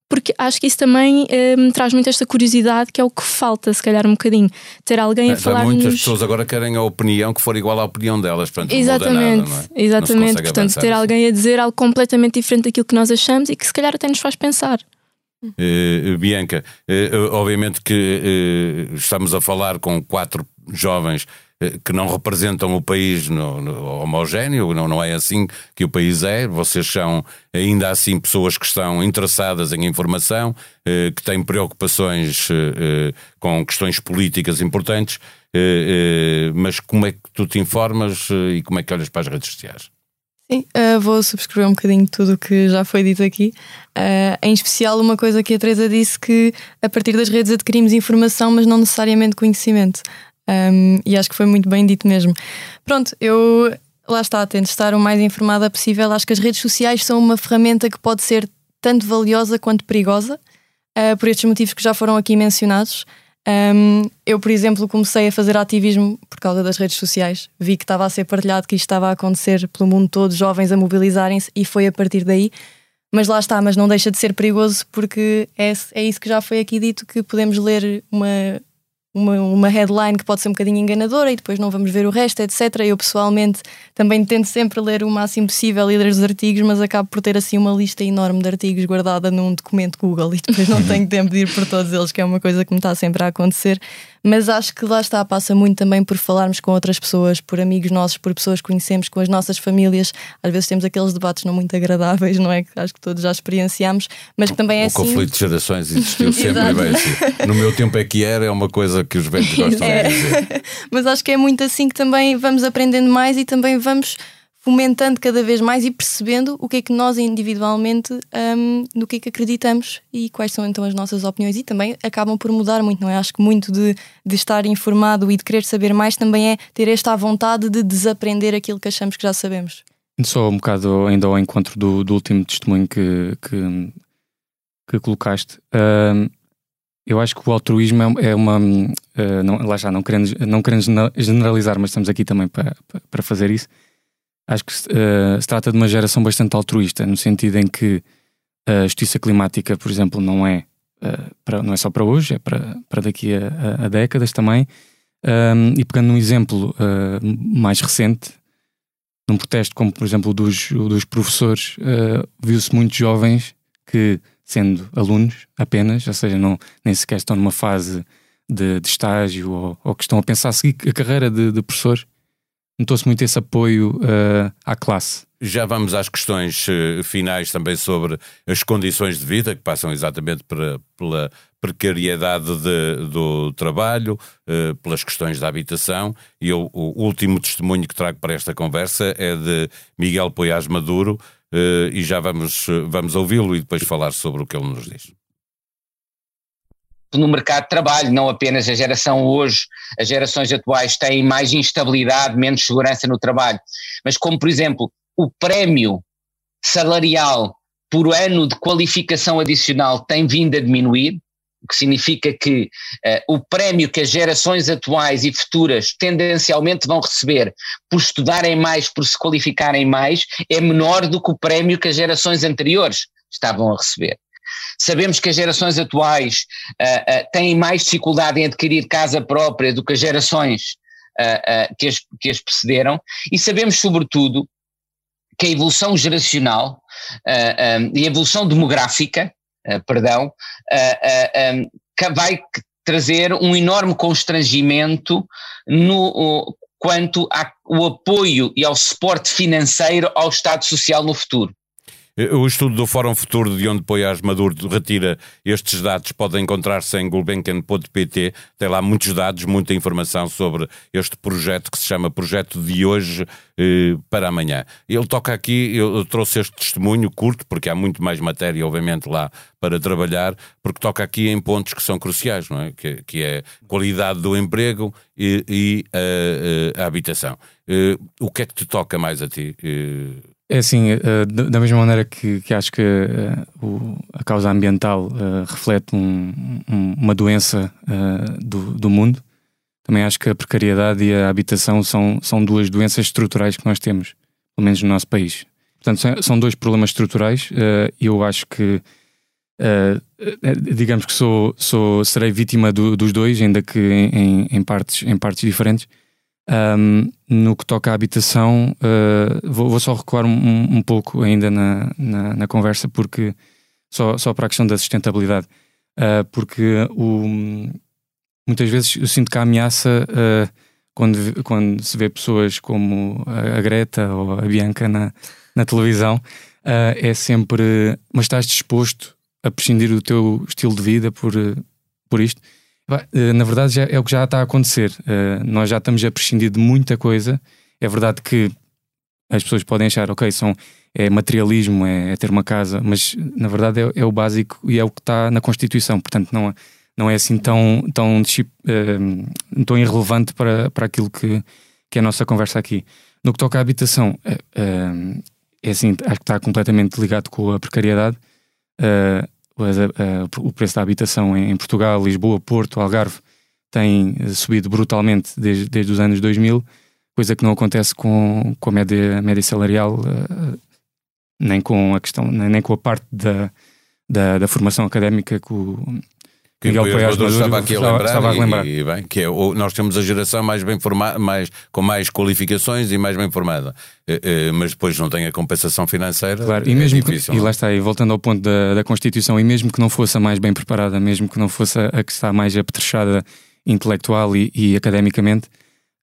porque acho que isso também me traz muito esta curiosidade, que é o que falta, se calhar, um bocadinho. Ter alguém a falar. Muitas pessoas agora querem a opinião que for igual à opinião delas. Portanto, exatamente, nada, é? exatamente. Portanto, ter assim. alguém a dizer algo completamente diferente daquilo que nós achamos e que se calhar até nos faz pensar. Uh, Bianca, uh, obviamente que uh, estamos a falar com quatro jovens que não representam o país no, no, homogéneo, não, não é assim que o país é. Vocês são ainda assim pessoas que estão interessadas em informação, eh, que têm preocupações eh, com questões políticas importantes, mas como é que tu te informas e como é que olhas para as redes sociais? Sim, uh, vou subscrever um bocadinho tudo o que já foi dito aqui. Uh, em especial, uma coisa que a Teresa disse: que a partir das redes adquirimos informação, mas não necessariamente conhecimento. Um, e acho que foi muito bem dito mesmo. Pronto, eu lá está, tento estar o mais informada possível. Acho que as redes sociais são uma ferramenta que pode ser tanto valiosa quanto perigosa, uh, por estes motivos que já foram aqui mencionados. Um, eu, por exemplo, comecei a fazer ativismo por causa das redes sociais. Vi que estava a ser partilhado, que isto estava a acontecer pelo mundo todo, jovens a mobilizarem-se, e foi a partir daí. Mas lá está, mas não deixa de ser perigoso porque é, é isso que já foi aqui dito: que podemos ler uma, uma, uma headline que pode ser um bocadinho enganadora e depois não vamos ver o resto, etc. Eu pessoalmente também tento sempre ler o máximo possível e ler os artigos, mas acabo por ter assim uma lista enorme de artigos guardada num documento Google e depois não tenho tempo de ir por todos eles, que é uma coisa que me está sempre a acontecer. Mas acho que lá está, passa muito também por falarmos com outras pessoas, por amigos nossos, por pessoas que conhecemos, com as nossas famílias. Às vezes temos aqueles debates não muito agradáveis, não é? Que acho que todos já experienciamos, mas que também é o assim. O conflito de gerações existiu sempre bem assim. No meu tempo é que era, é uma coisa que os velhos gostam é. de dizer. mas acho que é muito assim que também vamos aprendendo mais e também vamos fomentando cada vez mais e percebendo o que é que nós individualmente um, no que é que acreditamos e quais são então as nossas opiniões e também acabam por mudar muito, não é? Acho que muito de, de estar informado e de querer saber mais também é ter esta vontade de desaprender aquilo que achamos que já sabemos. Só um bocado ainda ao encontro do, do último testemunho que, que, que colocaste. Uh, eu acho que o altruísmo é, é uma. Uh, não, lá já, não querendo, não querendo generalizar, mas estamos aqui também para, para fazer isso acho que uh, se trata de uma geração bastante altruísta, no sentido em que a justiça climática, por exemplo, não é, uh, para, não é só para hoje, é para, para daqui a, a, a décadas também. Um, e pegando um exemplo uh, mais recente, num protesto como, por exemplo, dos, dos professores, viu-se muitos jovens que, sendo alunos apenas, ou seja, não, nem sequer estão numa fase de, de estágio ou, ou, que estão a pensar a seguir a carreira de, de professores, notou-se muito esse apoio uh, à classe. Já vamos às questões uh, finais também sobre as condições de vida, que passam exatamente pela, pela precariedade de, do trabalho, uh, pelas questões da habitação. E eu, o último testemunho que trago para esta conversa é de Miguel Poiás Maduro, e já vamos, vamos ouvi-lo e depois falar sobre o que ele nos diz no mercado de trabalho, não apenas a geração hoje, as gerações atuais têm mais instabilidade, menos segurança no trabalho, mas como, por exemplo, o prémio salarial por ano de qualificação adicional tem vindo a diminuir, o que significa que uh, o prémio que as gerações atuais e futuras tendencialmente vão receber por estudarem mais, por se qualificarem mais, é menor do que o prémio que as gerações anteriores estavam a receber. Sabemos que as gerações atuais uh, uh, têm mais dificuldade em adquirir casa própria do que as gerações uh, que, as, que as precederam, e sabemos, sobretudo, que a evolução geracional e a evolução demográfica, perdão, um, vai trazer um enorme constrangimento no, quanto ao apoio e ao suporte financeiro ao Estado Social no futuro. O estudo do Fórum Futuro, de onde Poiás Maduro retira estes dados, pode encontrar-se em gulbenkian.pt. Tem lá muitos dados, muita informação sobre este projeto que se chama Projeto de Hoje eh, para Amanhã. Ele toca aqui, eu trouxe este testemunho curto, porque há muito mais matéria, obviamente, lá para trabalhar, porque toca aqui em pontos que são cruciais, não é? Que, que é qualidade do emprego e, e a, a, habitação. Eh, o que é que te toca mais a ti? Eh, é assim, uh, da mesma maneira que, que acho que o, a causa ambiental uh, reflete um, um, uma doença do, do, mundo, também acho que a precariedade e a habitação são, são duas doenças estruturais que nós temos, pelo menos no nosso país. Portanto, são, são dois problemas estruturais e eu acho que, digamos que sou, sou, serei vítima do, dos dois, ainda que em, em, partes, em partes diferentes. Um, no que toca à habitação, uh, vou, vou, só recuar um, um pouco ainda na, na, na, conversa, porque só, só para a questão da sustentabilidade, uh, porque o, muitas vezes eu sinto que a ameaça, uh, quando, quando se vê pessoas como a Greta ou a Bianca na, na televisão, é sempre, mas estás disposto a prescindir do teu estilo de vida por, por isto? Eh, na verdade, já é o que já está a acontecer. Uh, nós já estamos a prescindir de muita coisa. É verdade que as pessoas podem achar, ok, são, é materialismo, é, é ter uma casa, mas na verdade é, é, o básico e é o que está na Constituição. Portanto, não, não é assim tão, tão, uh, tão irrelevante para, para aquilo que, que é a nossa conversa aqui. No que toca à habitação, é, é assim, acho que está completamente ligado com a precariedade. O preço da habitação em Portugal, Lisboa, Porto, Algarve tem subido brutalmente desde, desde os anos 2000, coisa que não acontece com, com a média, a média salarial, nem com a questão, nem com a parte da, da, da formação académica que o, que Miguel Paiás estava aqui a lembrar, estava a lembrar. E, e, bem, que é, o, nós temos a geração mais bem formada, mais, com mais qualificações e mais bem formada, eh, eh, mas depois não tem a compensação financeira. Claro, e, é mesmo difícil, que, e lá está, e voltando ao ponto da, da Constituição, e mesmo que não fosse a mais bem preparada, mesmo que não fosse a, que está mais apetrechada intelectual e, e academicamente,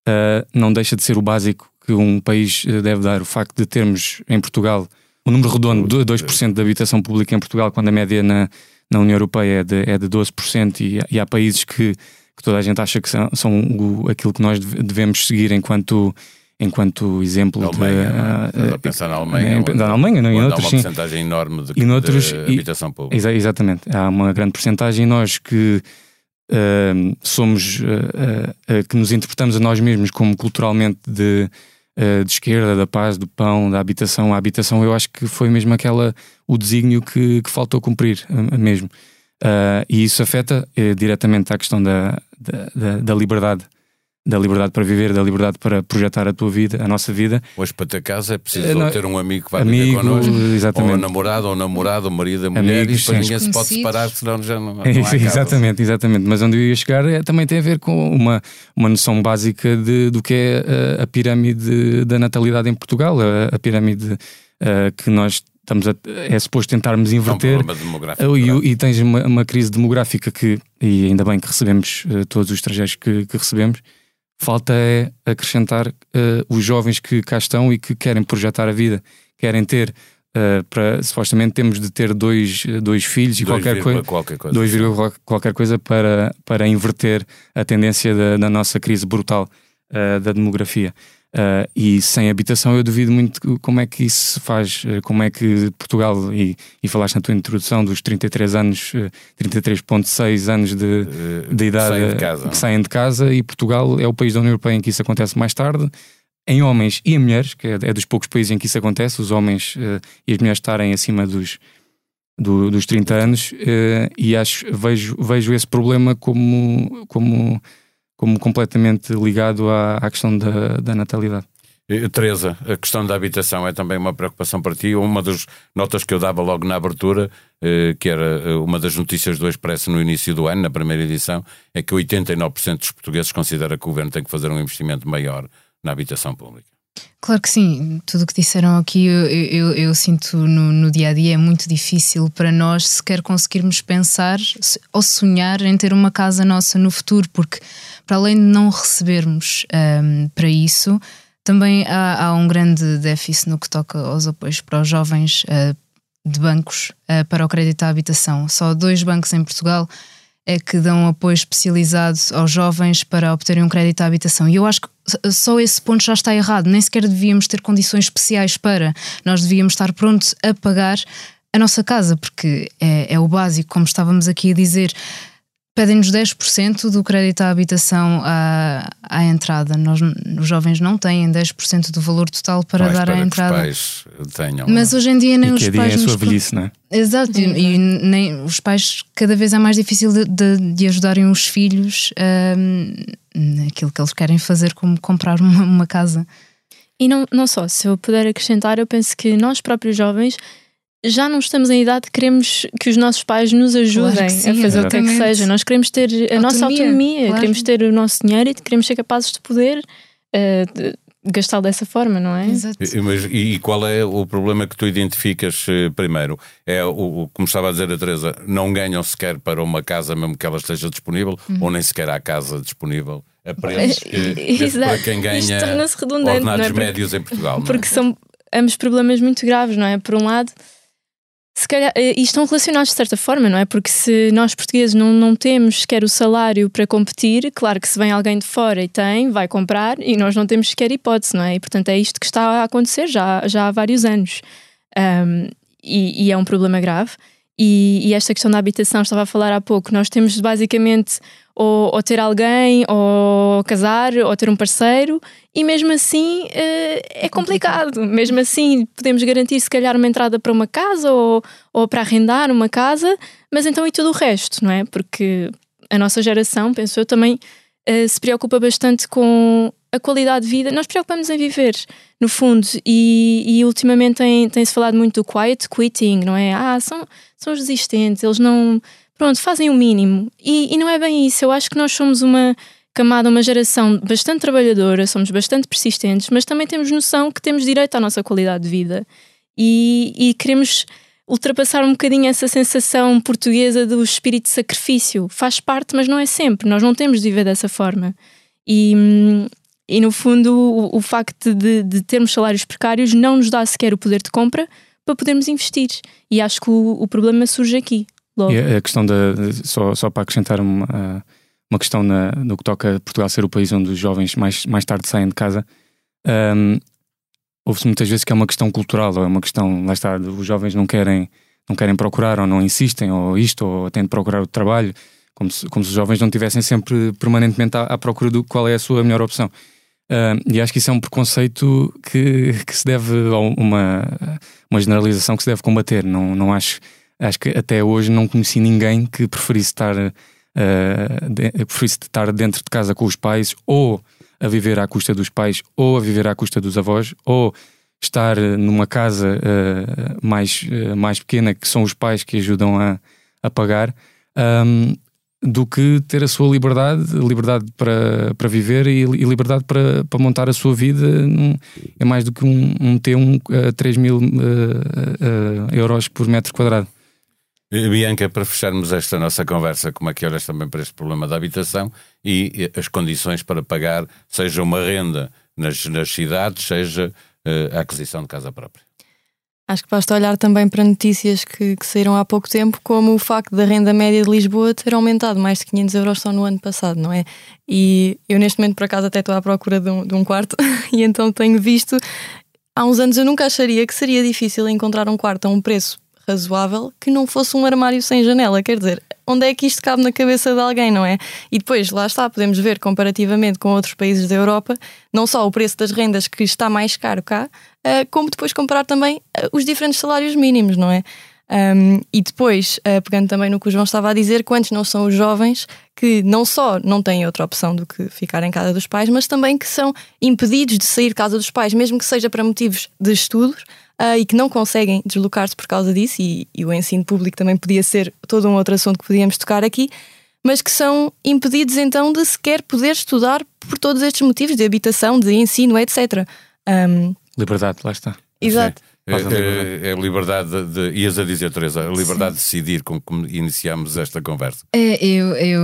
uh, não deixa de ser o básico que um país deve dar. O facto de termos em Portugal um número redondo de 2% de habitação pública em Portugal, quando a média na na União Europeia é de, é de 12% e, e há países que, que toda a gente acha que são, são o, aquilo que nós devemos seguir enquanto enquanto exemplo a Alemanha, de, uh, pensar na Alemanha, em, na Alemanha não, em outros, há uma porcentagem enorme de, e noutros, de habitação pública. Exa exatamente, há uma grande porcentagem. E nós que uh, somos uh, que nos interpretamos a nós mesmos como culturalmente de uh, de esquerda, da paz, do pão, da habitação. A habitação eu acho que foi mesmo aquela, o desígnio que, que faltou cumprir uh, mesmo. Uh, e isso afeta diretamente à questão da, da, da liberdade da liberdade para viver, da liberdade para projetar a tua vida, a nossa vida. Hoje para ter casa é preciso não, ter um amigo que vai amigo, viver connosco, exatamente. ou um namorado, ou um namorado, ou um marido, ou mulher, Amigos, e depois ninguém se pode separar, senão já não, não há Exatamente, exatamente. Mas onde eu ia chegar é, também tem a ver com uma, uma noção básica de, do que é a, a pirâmide da natalidade em Portugal, a, a pirâmide uh, que nós estamos a, é suposto tentarmos inverter é um e, e, tens uma, uma, crise demográfica que, e ainda bem que recebemos uh, todos os estrangeiros que, que recebemos, Falta é acrescentar uh, os jovens que cá estão e que querem projetar a vida, querem ter. Uh, para, supostamente temos de ter dois, dois filhos e qualquer, coi qualquer coisa. Dois qualquer coisa para, para inverter a tendência da, da nossa crise brutal uh, da demografia. Uh, e sem habitação eu duvido muito como é que isso se faz, uh, como é que Portugal, e, e falaste na tua introdução dos 33 anos, uh, 33,6 anos de, de idade saem de casa, que saem de casa, e Portugal é o país da União Europeia em que isso acontece mais tarde, em homens e em mulheres, que é, é dos poucos países em que isso acontece, os homens e as mulheres estarem acima dos, do, dos 30 anos, e acho, vejo, vejo esse problema como. como como completamente ligado à, à questão da, da natalidade. Teresa, a questão da habitação é também uma preocupação para ti. Uma das notas que eu dava logo na abertura, eh, que era eh, uma das notícias do Expresso no início do ano, na primeira edição, é que 89% dos portugueses considera que o governo tem que fazer um investimento maior na habitação pública. Claro que sim, tudo o que disseram aqui eu, eu, eu sinto no, no, dia a dia é muito difícil para nós sequer conseguirmos pensar ou sonhar em ter uma casa nossa no futuro, porque para além de não recebermos um, para isso, também há, há, um grande déficit no que toca aos apoios para os jovens uh, de bancos uh, para o crédito à habitação. Só dois bancos em Portugal é que dão apoio especializado aos jovens para obterem um crédito à habitação. E eu acho que só esse ponto já está errado. Nem sequer devíamos ter condições especiais para. Nós devíamos estar prontos a pagar a nossa casa, porque é, é o básico, como estávamos aqui a dizer pedem-nos 10% do crédito à habitação à, à entrada. Nós, os jovens não têm 10% do valor total para dar à entrada. Que os pais tenham. Mas hoje em dia nem e os que pais. a sua velhice, não é? Exato, uhum. e nem os pais cada vez é mais difícil de, de, de ajudarem os filhos um, naquilo que eles querem fazer, como comprar uma, uma casa. E não, não só, se eu puder acrescentar, eu penso que nós próprios jovens já não estamos em idade, queremos que os nossos pais nos ajudem claro sim, a fazer exatamente. o que é que seja. Nós queremos ter a autonomia, nossa autonomia, claro. queremos ter o nosso dinheiro e queremos ser capazes de poder uh, gastá-lo dessa forma, não é? Exato. E, mas, e qual é o problema que tu identificas uh, primeiro? É, o, como estava a dizer a Teresa, não ganham sequer para uma casa mesmo que ela esteja disponível uhum. ou nem sequer há casa disponível a preços que, para quem ganha ordenados é? médios em Portugal. Porque é? são ambos problemas muito graves, não é? Por um lado se calhar, eh, e estão relacionados de certa forma, não é? Porque se nós portugueses não, não temos sequer o salário para competir, claro que se vem alguém de fora e tem, vai comprar e nós não temos sequer hipótese, não é? E portanto é isto que está a acontecer já, já há vários anos. Um, e, e, é um problema grave. E, e, esta questão da habitação, estava a falar há pouco, nós temos basicamente ou, ou, ter alguém, ou casar, ou ter um parceiro, e mesmo assim uh, é complicado. Mesmo assim, podemos garantir se calhar uma entrada para uma casa ou, ou para arrendar uma casa, mas então e tudo o resto, não é? Porque a nossa geração, penso eu, também uh, se preocupa bastante com a qualidade de vida. Nós preocupamos em viver, no fundo, e, e ultimamente tem-se tem falado muito do quiet quitting, não é? Ah, são, são os desistentes, eles não pronto, fazem o mínimo. E, e não é bem isso. Eu acho que nós somos uma camada, uma geração bastante trabalhadora, somos bastante persistentes, mas também temos noção que temos direito à nossa qualidade de vida. E, e queremos ultrapassar um bocadinho essa sensação portuguesa do espírito de sacrifício. Faz parte, mas não é sempre. Nós não temos de viver dessa forma. E, e no fundo, o, o facto de, de, termos salários precários não nos dá sequer o poder de compra para podermos investir. E acho que o, o problema surge aqui. Logo. E a questão da. Só, só para acrescentar uma, uma questão na, no que toca a Portugal ser o país onde os jovens mais, mais tarde saem de casa, um, ouve-se muitas vezes que é uma questão cultural, ou é uma questão, lá está, os jovens não querem, não querem procurar, ou não insistem, ou isto, ou têm de procurar o trabalho, como se, como se os jovens não estivessem sempre permanentemente à, à, procura do qual é a sua melhor opção. Uh, e acho que isso é um preconceito que, que se deve uma, uma generalização que se deve combater. Não, não acho acho que até hoje não conheci ninguém que preferisse estar, uh, de, preferisse estar dentro de casa com os pais ou a viver à custa dos pais ou a viver à custa dos avós ou estar numa casa uh, mais, uh, mais pequena que são os pais que ajudam a, a pagar um, do que ter a sua liberdade, liberdade para, para viver e, e liberdade para, para montar a sua vida num, é mais do que um, um T1 a 3 mil euros por metro quadrado. Bianca, para fecharmos esta nossa conversa, como é que olhas também para este problema da habitação e as condições para pagar, seja uma renda nas, nas cidades, seja uh, a aquisição de casa própria? Acho que basta olhar também para notícias que, que, saíram há pouco tempo, como o facto da renda média de Lisboa ter aumentado mais de 500 euros só no ano passado, não é? E eu neste momento, por acaso, até estou à procura de um, de um quarto e então tenho visto. Há uns anos eu nunca acharia que seria difícil encontrar um quarto a um preço razoável que não fosse um armário sem janela. Quer dizer, onde é que isto cabe na cabeça de alguém, não é? E depois, lá está, podemos ver comparativamente com outros países da Europa, não só o preço das rendas que está mais caro cá, eh, como depois comparar também eh, os diferentes salários mínimos, não é? Um, e depois, uh, pegando também no que o João estava a dizer, quantos não são os jovens que não só não têm outra opção do que ficar em casa dos pais, mas também que são impedidos de sair de casa dos pais, mesmo que seja para motivos de estudos, uh, e que não conseguem deslocar-se por causa disso, e, e o ensino público também podia ser todo um outro assunto que podíamos tocar aqui, mas que são impedidos então de sequer poder estudar por todos estes motivos de habitação, de ensino, etc. Um... Liberdade, lá está. Exato. É, é, é, a liberdade de. Ias a dizer, Teresa, a liberdade Sim. de decidir com que iniciamos esta conversa. É, eu, eu,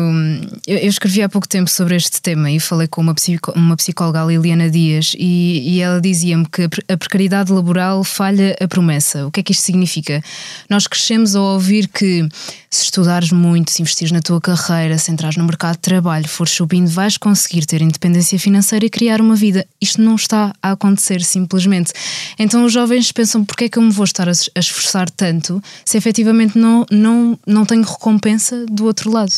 eu, escrevi há pouco tempo sobre este tema e falei com uma, psico, uma psicóloga, Liliana Dias, e, e ela dizia-me que a precariedade laboral falha a promessa. O que é que isto significa? Nós crescemos a ouvir que se estudares muito, se investires na tua carreira, se entrares no mercado de trabalho, fores subindo, vais conseguir ter independência financeira e criar uma vida. Isto não está a acontecer simplesmente. Então os jovens pensam: porque é que eu me vou estar a esforçar tanto se efetivamente não, não, não tenho recompensa do outro lado?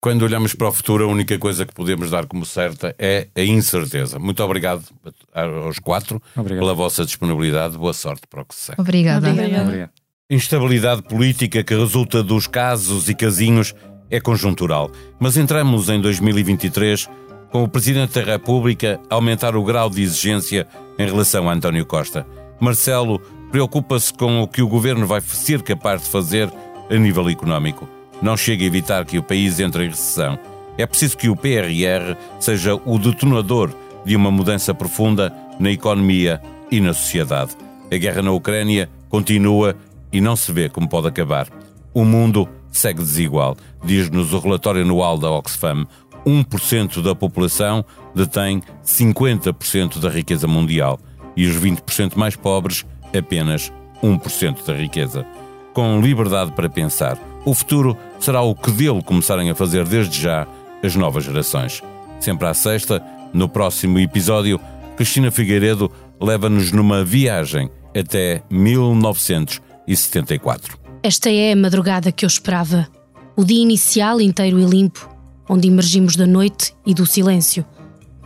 Quando olhamos para o futuro, a única coisa que podemos dar como certa é a incerteza. Muito obrigado aos quatro obrigado. pela vossa disponibilidade. Boa sorte para o que se segue. Obrigada. Obrigada. Obrigado. Instabilidade política que resulta dos casos e casinhos é conjuntural, mas entramos em 2023 com o Presidente da República a aumentar o grau de exigência em relação a António Costa. Marcelo preocupa-se com o que o governo vai ser capaz de fazer a nível económico. Não chega a evitar que o país entre em recessão. É preciso que o PRR seja o detonador de uma mudança profunda na economia e na sociedade. A guerra na Ucrânia continua e não se vê como pode acabar. O mundo segue desigual. Diz-nos o relatório anual da Oxfam: 1% da população detém 50% da riqueza mundial e os 20% mais pobres apenas 1% da riqueza. Com liberdade para pensar, o futuro será o que dele começarem a fazer desde já as novas gerações. Sempre à sexta, no próximo episódio, Cristina Figueiredo leva-nos numa viagem até 1900 e 74. Esta é a madrugada que eu esperava. O dia inicial inteiro e limpo, onde emergimos da noite e do silêncio.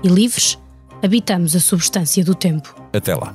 E livres, habitamos a substância do tempo. Até lá.